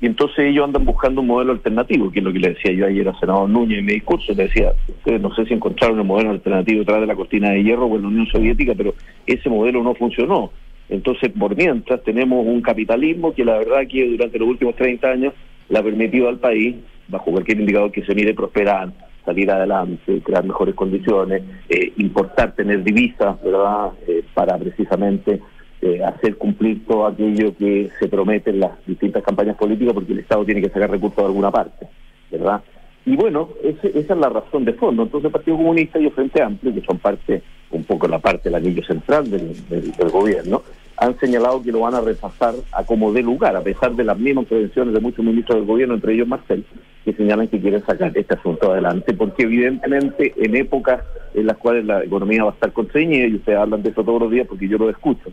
Y entonces ellos andan buscando un modelo alternativo, que es lo que le decía yo ayer al senador Núñez en mi discurso. Le decía, ustedes no sé si encontraron un modelo alternativo detrás de la cortina de hierro o en la Unión Soviética, pero ese modelo no funcionó. Entonces, por mientras, tenemos un capitalismo que la verdad que durante los últimos 30 años le ha permitido al país, bajo cualquier indicador que se mire, prosperar, salir adelante, crear mejores condiciones, eh, importar, tener divisas, ¿verdad?, eh, para precisamente eh, hacer cumplir todo aquello que se promete en las distintas campañas políticas, porque el Estado tiene que sacar recursos de alguna parte, ¿verdad? Y bueno, esa es la razón de fondo. Entonces, el Partido Comunista y el Frente Amplio, que son parte, un poco la parte del anillo central del gobierno, han señalado que lo van a repasar a como dé lugar, a pesar de las mismas prevenciones de muchos ministros del gobierno, entre ellos Marcel, que señalan que quieren sacar este asunto adelante, porque evidentemente en épocas en las cuales la economía va a estar contrañida, y ustedes hablan de eso todos los días porque yo lo escucho,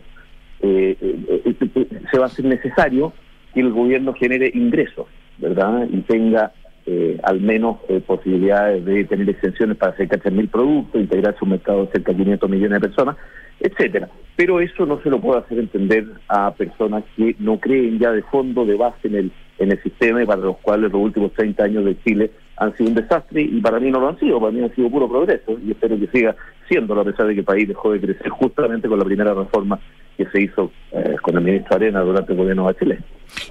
eh, eh, eh, eh, se va a hacer necesario que el gobierno genere ingresos, ¿verdad? Y tenga al menos posibilidades de tener exenciones para cerca de mil productos, integrarse a un mercado de cerca de 500 millones de personas, etcétera. Pero eso no se lo puede hacer entender a personas que no creen ya de fondo, de base en el en el sistema y para los cuales los últimos 30 años de Chile han sido un desastre y para mí no lo han sido, para mí han sido puro progreso y espero que siga siendo a pesar de que el país dejó de crecer justamente con la primera reforma que se hizo eh, con el ministro Arena durante el gobierno de Chile.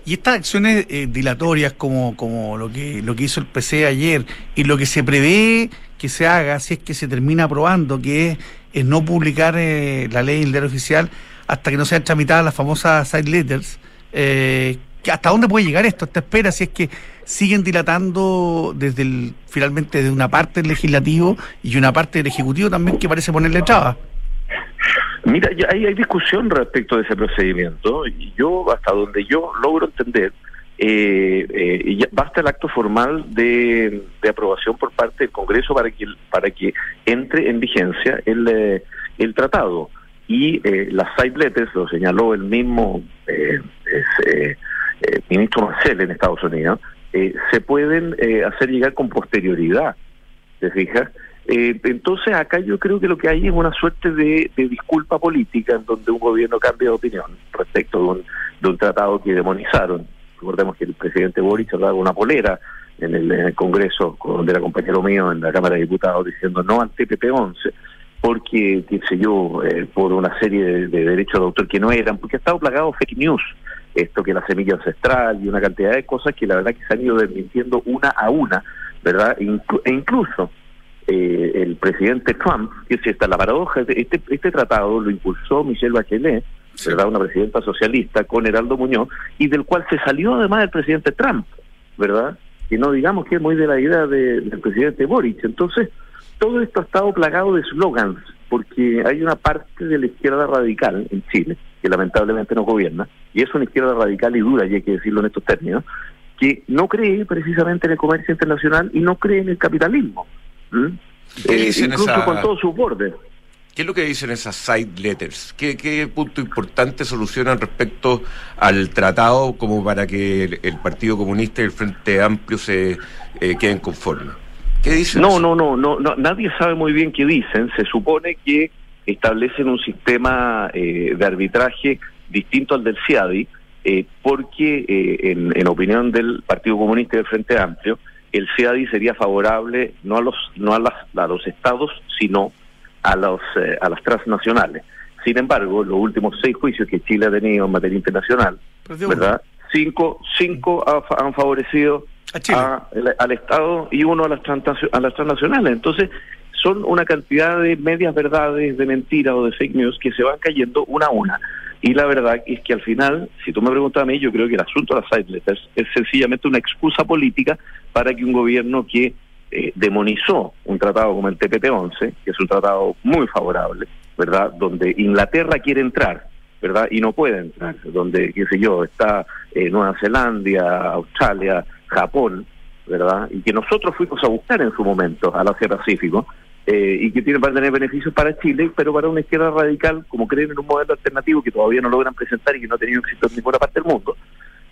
Y estas acciones eh, dilatorias como, como lo que lo que hizo el PC ayer y lo que se prevé que se haga si es que se termina aprobando, que es, es no publicar eh, la ley en el diario oficial hasta que no sean tramitadas las famosas side letters, eh, ¿hasta dónde puede llegar esto? ¿Esta espera si es que siguen dilatando desde el, finalmente de una parte del legislativo y una parte del ejecutivo también que parece ponerle trabas? Mira, hay, hay discusión respecto de ese procedimiento y yo, hasta donde yo logro entender, eh, eh, basta el acto formal de, de aprobación por parte del Congreso para que para que entre en vigencia el, eh, el tratado. Y eh, las side letters, lo señaló el mismo eh, ministro Marcel en Estados Unidos, se pueden hacer llegar con posterioridad. ¿Te entonces acá yo creo que lo que hay es una suerte de, de disculpa política en donde un gobierno cambia de opinión respecto de un, de un tratado que demonizaron. Recordemos que el presidente Boric daba una polera en el, Congreso con, del compañero mío en la Cámara de Diputados diciendo no al TPP-11 porque, qué sé yo, eh, por una serie de, de derechos de autor que no eran, porque ha estado plagado fake news, esto que la semilla ancestral y una cantidad de cosas que la verdad que se han ido desmintiendo una a una, ¿verdad? E incluso eh, el presidente Trump, que si está la paradoja, este, este tratado lo impulsó Michelle Bachelet, ¿verdad? Una presidenta socialista con Heraldo Muñoz, y del cual se salió además el presidente Trump, ¿verdad? Que no digamos que es muy de la idea de- del presidente Boric. Entonces, todo esto ha estado plagado de slogans, porque hay una parte de la izquierda radical en Chile, que lamentablemente no gobierna, y es una izquierda radical y dura, y hay que decirlo en estos términos, que no cree precisamente en el comercio internacional y no cree en el capitalismo. ¿Mm? ¿Qué Eh, incluso esa- con todos sus bordes. ¿Qué es lo que dicen esas side letters? ¿Qué, qué punto importante solucionan respecto al tratado como para que el, el Partido Comunista y el Frente Amplio se eh, queden conformes? ¿Qué dicen? No, no, no, no, no, nadie sabe muy bien qué dicen. Se supone que establecen un sistema eh, de arbitraje distinto al del CIADI, eh, porque eh, en, en opinión del Partido Comunista y del Frente Amplio, el CIADI sería favorable no a los no a, las, a los estados, sino a los eh, a las transnacionales. Sin embargo, los últimos seis juicios que Chile ha tenido en materia internacional. ¿verdad? Cinco, cinco ha han favorecido A a- el- al Estado y uno a las, a las transnacionales. Entonces, son una cantidad de medias verdades, de mentiras o de fake news que se van cayendo una a una. Y la verdad es que al final, si tú me preguntas a mí, yo creo que el asunto de las side letters es sencillamente una excusa política para que un gobierno que eh, demonizó un tratado como el TPP-11, que es un tratado muy favorable, ¿verdad? Donde Inglaterra quiere entrar, ¿verdad? Y no puede entrar, donde, qué sé yo, está eh, Nueva Zelanda, Australia, Japón, ¿verdad? Y que nosotros fuimos a buscar en su momento al Asia Pacífico, eh, y que tiene para tener beneficios para Chile, pero para una izquierda radical, como creen en un modelo alternativo que todavía no logran presentar y que no ha tenido éxito en ninguna parte del mundo,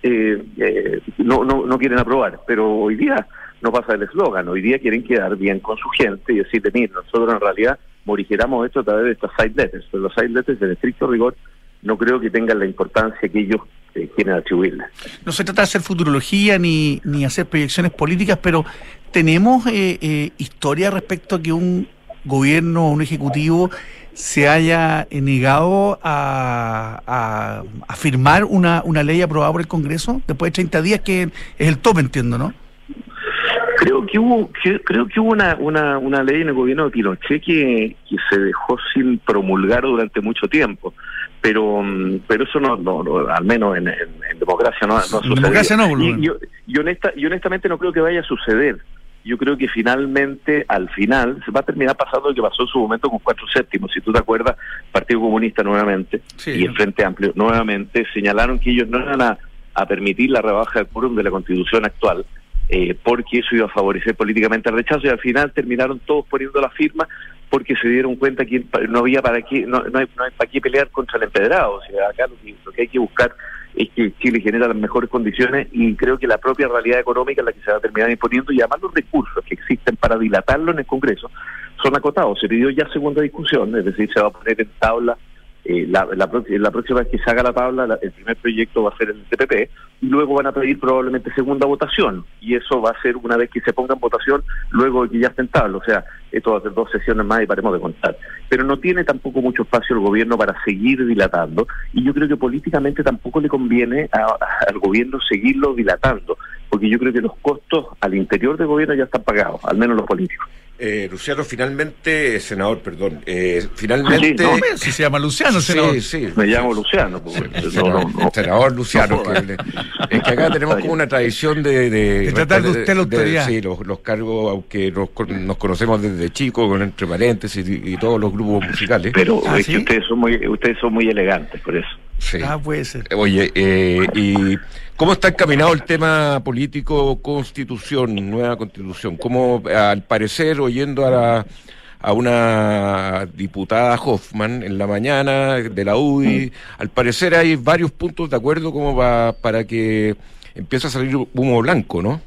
eh, eh, no, no, no quieren aprobar. Pero hoy día no pasa el eslogan, hoy día quieren quedar bien con su gente y decirle, mire, nosotros en realidad morigeramos esto a través de estas side letters, pero los side letters en estricto rigor no creo que tengan la importancia que ellos eh, quieren atribuirle. No se trata de hacer futurología ni, ni hacer proyecciones políticas, pero tenemos eh, eh, historia respecto a que un gobierno o un ejecutivo se haya negado a, a, a firmar una, una ley aprobada por el Congreso después de 30 días, que es el tope, entiendo, ¿no? Creo que hubo, que- creo que hubo una, una, una ley en el gobierno de Pinochet que, que se dejó sin promulgar durante mucho tiempo, pero mm, pero eso no, no, no, al menos en, en- en democracia no, no sucedido. democracia no, y, y- y honesta, y honestamente no creo que vaya a suceder. Yo creo que finalmente, al final, se va a terminar pasando lo que pasó en su momento con cuatro séptimos. Si tú te acuerdas, Partido Comunista nuevamente Sí. y el Frente Amplio nuevamente señalaron que ellos no iban a, a permitir la rebaja de quórum de la Constitución actual, eh, porque eso iba a favorecer políticamente el rechazo y al final terminaron todos poniendo la firma porque se dieron cuenta que no había para qué no, no hay, no hay para qué pelear contra el empedrado o sea acá lo que, lo que hay que buscar es que Chile genera las mejores condiciones y creo que la propia realidad económica es la que se va a terminar imponiendo y además los recursos que existen para dilatarlo en el Congreso son acotados. Se pidió ya segunda discusión, es decir, se va a poner en tabla eh, la, la, la próxima vez que se haga la tabla, la- el primer proyecto va a ser el TPP, y luego van a pedir probablemente segunda votación, y eso va a ser una vez que se ponga en votación, luego de que ya esté en tabla, o sea, esto va a ser dos sesiones más y paremos de contar. Pero no tiene tampoco mucho espacio el gobierno para seguir dilatando, y yo creo que políticamente tampoco le conviene a- al gobierno seguirlo dilatando, porque yo creo que los costos al interior del gobierno ya están pagados, al menos los políticos. Eh, Luciano, finalmente, senador, perdón, eh, finalmente... Sí, no, Si se llama Luciano, senador. sí, sí. Me llamo Luciano. pues, no, senador, no, no. senador Luciano, No que le- es que acá tenemos como una tradición de... De tratar de usted la autoridad. sí, los, los cargos, aunque nos, con- nos conocemos desde chicos, con entre paréntesis y, y todos los grupos musicales. Pero Ah, es ¿sí? que ustedes son muy, ustedes son muy elegantes por eso. Sí. Ah, puede ser. Oye, eh, ¿y cómo está encaminado el tema político, constitución, nueva constitución? ¿Cómo, al parecer, oyendo a, la- a una diputada Hoffman en la mañana de la UDI, al parecer hay varios puntos de acuerdo como pa- para que empiece a salir humo blanco, ¿no?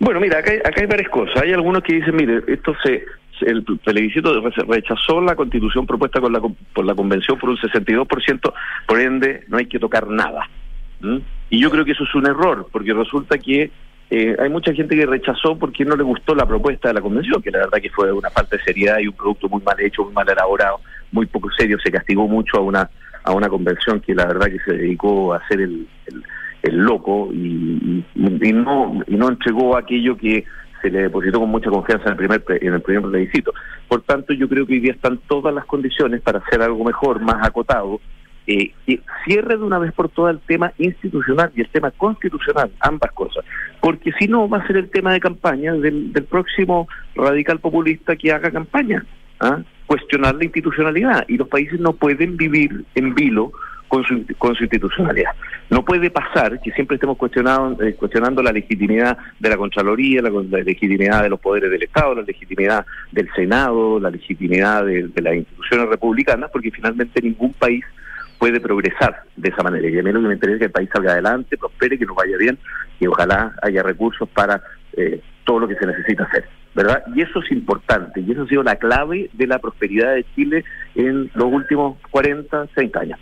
Bueno, mira, acá hay, acá hay varias cosas. Hay algunos que dicen, mire, esto se, el plebiscito re- rechazó la constitución propuesta con la, por la convención por un 62%, por ende no hay que tocar nada. Y yo creo que eso es un error, porque resulta que eh, hay mucha gente que rechazó porque no le gustó la propuesta de la convención, que la verdad que fue una falta de seriedad y un producto muy mal hecho, muy mal elaborado, muy poco serio. Se castigó mucho a una a una convención que la verdad que se dedicó a hacer el, el loco y, y- no y no entregó aquello que se le depositó con mucha confianza en el primer en el primer plebiscito. Por tanto, yo creo que hoy día están todas las condiciones para hacer algo mejor, más acotado, eh, que cierre de una vez por todas el tema institucional y el tema constitucional, ambas cosas. Porque si no, va a ser el tema de campaña del, del próximo radical populista que haga campaña. ¿ah? Cuestionar la institucionalidad. Y los países no pueden vivir en vilo con su, con su institucionalidad. No puede pasar que siempre estemos cuestionando, eh, cuestionando la legitimidad de la Contraloría, la, la legitimidad de los poderes del Estado, la legitimidad del Senado, la legitimidad de, las instituciones republicanas, porque finalmente ningún país puede progresar de esa manera. Y a mí lo que me interesa es que el país salga adelante, prospere, que nos vaya bien, y ojalá haya recursos para eh, todo lo que se necesita hacer. ¿Verdad? Y eso es importante, y eso ha sido la clave de la prosperidad de Chile en los últimos 40, 30 años.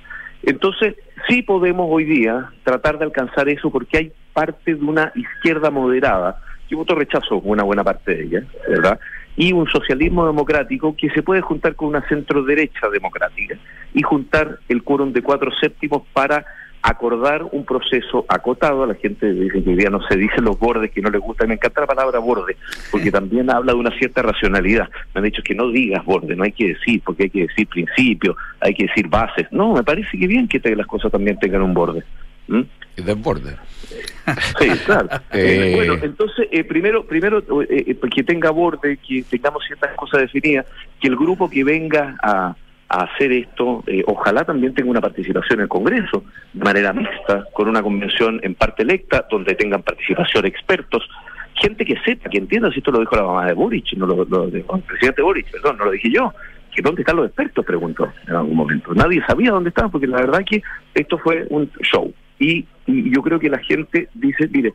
Entonces, sí podemos hoy día tratar de alcanzar eso porque hay parte de una izquierda moderada, que votó rechazo una buena parte de ella, ¿verdad? Y un socialismo democrático que se puede juntar con una centro derecha democrática y juntar el quórum de cuatro séptimos para acordar un proceso acotado. La gente dice que hoy día no se dice los bordes, que no le gusta. Me encanta la palabra borde, porque también habla de una cierta racionalidad. Me han dicho que no digas borde, no hay que decir, porque hay que decir principio, hay que decir bases. No, me parece que bien que las cosas también tengan un borde. ¿Mm? Desborde. Sí, claro. Eh, Eh, bueno, entonces, eh, primero, primero eh, que tenga borde, que tengamos ciertas cosas definidas, que el grupo que venga a, a hacer esto, eh, ojalá también tenga una participación en el Congreso, de manera mixta, con una convención en parte electa, donde tengan participación expertos, gente que sepa, que entienda, si esto lo dijo la mamá de Boric, no lo, lo- el presidente Boric, perdón, no lo dije yo, que dónde están los expertos, preguntó en algún momento. Nadie sabía dónde estaban, porque la verdad que esto fue un show. Y, y yo creo que la gente dice, mire,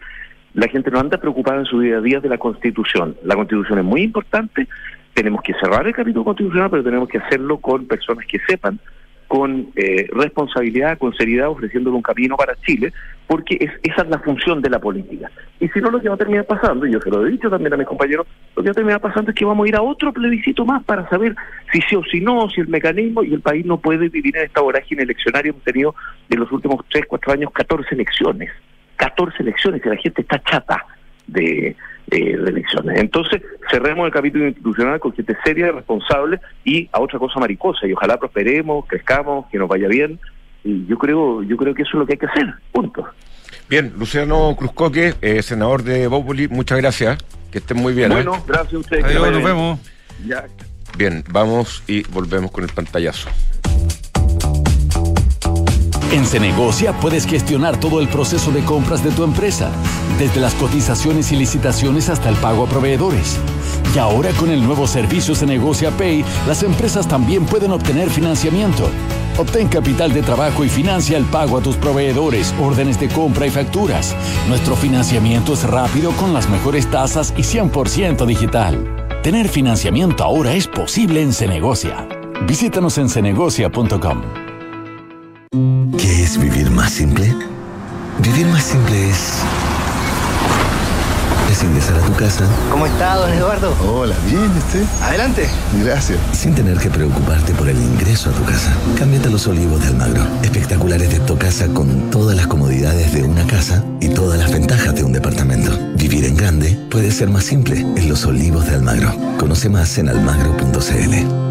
la gente no anda preocupada en su día a día de la Constitución. La Constitución es muy importante, tenemos que cerrar el capítulo constitucional, pero tenemos que hacerlo con personas que sepan, con eh, responsabilidad, con seriedad, ofreciéndole un camino para Chile, porque es, esa es la función de la política. Y si no, lo que va a terminar pasando, y yo se lo he dicho también a mis compañeros, lo que va a terminar pasando es que vamos a ir a otro plebiscito más para saber si sí o si no, si el mecanismo, y el país no puede vivir en esta vorágine eleccionaria. Hemos tenido en los últimos 3, 4 años 14 elecciones. 14 elecciones, y la gente está chata de, eh, de elecciones. Entonces, cerremos el capítulo institucional con gente seria y responsable y a otra cosa mariposa. Y ojalá prosperemos, crezcamos, que nos vaya bien. Y yo creo, yo creo que eso es lo que hay que hacer. Punto. Bien, Luciano Cruzcoque, eh, senador de Bópoli, muchas gracias. Que estén muy bien. ¿eh? Bueno, gracias a ustedes. Adiós, nos vemos. Ya. Bien, vamos y volvemos con el pantallazo. En Cenegocia puedes gestionar todo el proceso de compras de tu empresa, desde las cotizaciones y licitaciones hasta el pago a proveedores. Y ahora con el nuevo servicio Cenegocia Pay, las empresas también pueden obtener financiamiento. Obtén capital de trabajo y financia el pago a tus proveedores, órdenes de compra y facturas. Nuestro financiamiento es rápido con las mejores tasas y 100% digital. Tener financiamiento ahora es posible en Cenegocia. Visítanos en cenegocia.com. ¿Qué es vivir más simple? Vivir más simple es. Es ingresar a tu casa ¿Cómo está, don Eduardo? Hola, bien, ¿usted? Adelante. Gracias. sin tener que preocuparte por el ingreso a tu casa. Cámbiate a los olivos de Almagro. Espectaculares de tu casa con todas las comodidades de una casa y todas las ventajas de un departamento. Vivir en grande puede ser más simple en los olivos de Almagro. Conoce más en almagro.cl.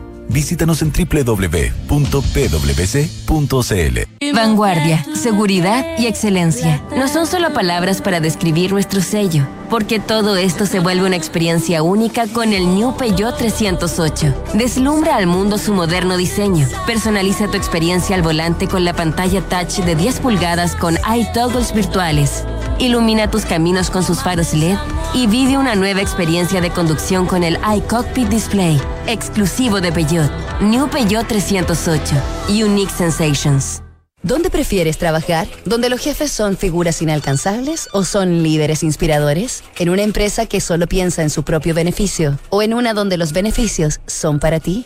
Visítanos en www.pwc.cl. Vanguardia, seguridad y excelencia. No son solo palabras para describir nuestro sello, porque todo esto se vuelve una experiencia única con el New Peugeot 308. Deslumbra al mundo su moderno diseño. Personaliza tu experiencia al volante con la pantalla touch de 10 pulgadas con iToggles virtuales. Ilumina tus caminos con sus faros LED y vive una nueva experiencia de conducción con el iCockpit Display, exclusivo de Peugeot. New Peugeot 308. Unique Sensations. ¿Dónde prefieres trabajar? ¿Donde los jefes son figuras inalcanzables o son líderes inspiradores? ¿En una empresa que solo piensa en su propio beneficio? ¿O en una donde los beneficios son para ti?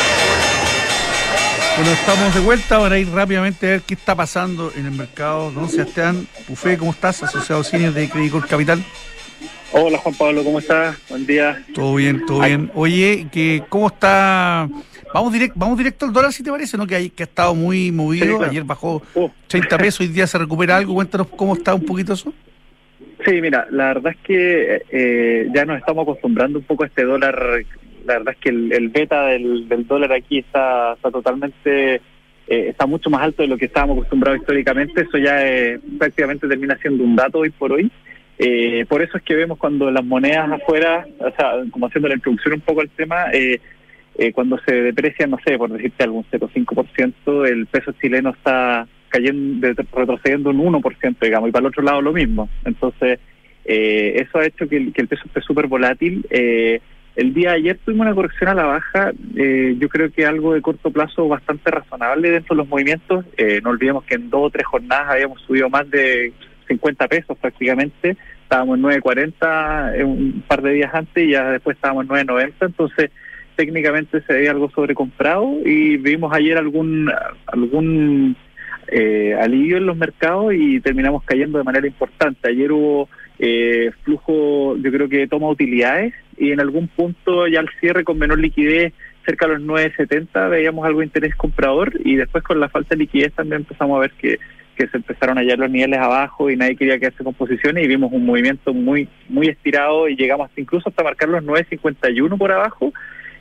Bueno, estamos de vuelta para ir rápidamente a ver qué está pasando en el mercado. Don Sebastián Pufé, ¿cómo estás? Asociado senior de Credicor Capital. Hola Juan Pablo, ¿cómo estás? Buen día. Todo bien, todo bien. Oye, que ¿cómo está? Vamos directo, vamos directo al dólar, si te parece, ¿no? Que, hay, que ha estado muy movido. Sí, claro. Ayer bajó 30 pesos, hoy día se recupera algo. Cuéntanos cómo está un poquito eso. Sí, mira, la verdad es que eh, ya nos estamos acostumbrando un poco a este dólar. La verdad es que el, beta del, del dólar aquí está, está totalmente, eh, está mucho más alto de lo que estábamos acostumbrados históricamente. Eso ya eh, prácticamente termina siendo un dato hoy por hoy. Eh, por eso es que vemos cuando las monedas afuera, o sea, como haciendo la introducción un poco al tema, eh, eh, cuando se deprecia, no sé, por decirte algún 0,5%, el peso chileno está cayendo, retrocediendo un 1%, digamos, y para el otro lado lo mismo. Entonces, eh, eso ha hecho que el, que el peso esté súper volátil. Eh, el día de ayer tuvimos una corrección a la baja, eh, yo creo que algo de corto plazo bastante razonable dentro de los movimientos. Eh, no olvidemos que en dos o tres jornadas habíamos subido más de 50 pesos prácticamente, estábamos en 9.40 eh, un par de días antes y ya después estábamos en 9.90, entonces técnicamente se veía algo sobrecomprado y vimos ayer algún algún eh, alivio en los mercados y terminamos cayendo de manera importante. Ayer hubo eh, flujo, yo creo que toma utilidades y en algún punto ya al cierre con menor liquidez, cerca de los 9.70, veíamos algo de interés comprador y después con la falta de liquidez también empezamos a ver que, que se empezaron a hallar los niveles abajo y nadie quería quedarse con posiciones y vimos un movimiento muy muy estirado y llegamos hasta incluso hasta marcar los 9.51 por abajo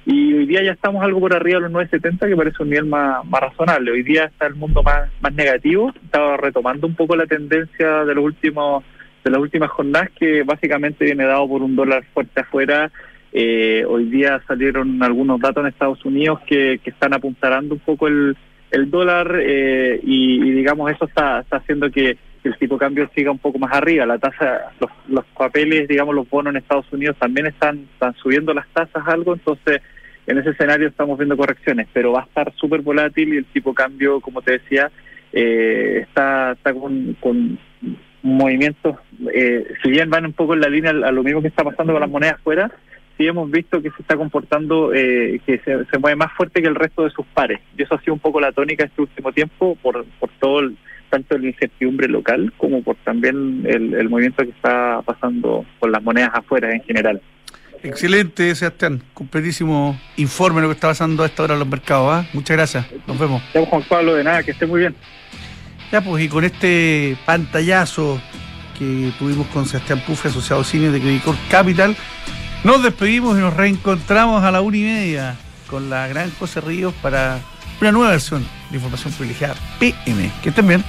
y hoy día ya estamos algo por arriba de los 9.70 que parece un nivel más, más razonable. Hoy día está el mundo más, más negativo, estaba retomando un poco la tendencia de los últimos de las últimas jornadas que básicamente viene dado por un dólar fuerte afuera. Eh, hoy día salieron algunos datos en Estados Unidos que, están apuntarando un poco el, el dólar eh, y, y digamos eso está, está haciendo que el tipo de cambio siga un poco más arriba. La tasa, los, los papeles, digamos, los bonos en Estados Unidos también están, están subiendo las tasas algo, entonces en ese escenario estamos viendo correcciones, pero va a estar súper volátil y el tipo de cambio, como te decía, eh, está, está con, con movimientos, eh, si bien van un poco en la línea a lo mismo que está pasando con las monedas fuera, sí hemos visto que se está comportando, eh, que se, se mueve más fuerte que el resto de sus pares. Y eso ha sido un poco la tónica este último tiempo por, por todo el, tanto la incertidumbre local como por también el, el movimiento que está pasando con las monedas afuera en general. Excelente, Sebastián. Completísimo informe de lo que está pasando a esta hora en los mercados. ¿ah? Muchas gracias. Nos vemos. Ya, Juan Pablo, de nada, que esté muy bien. Ya, pues, y con este pantallazo que tuvimos con Sebastián Pufe, asociado cine de Credicor Capital, nos despedimos y nos reencontramos a la una y media con la gran José Ríos para una nueva versión de Información Privilegiada PM. Que estén bien.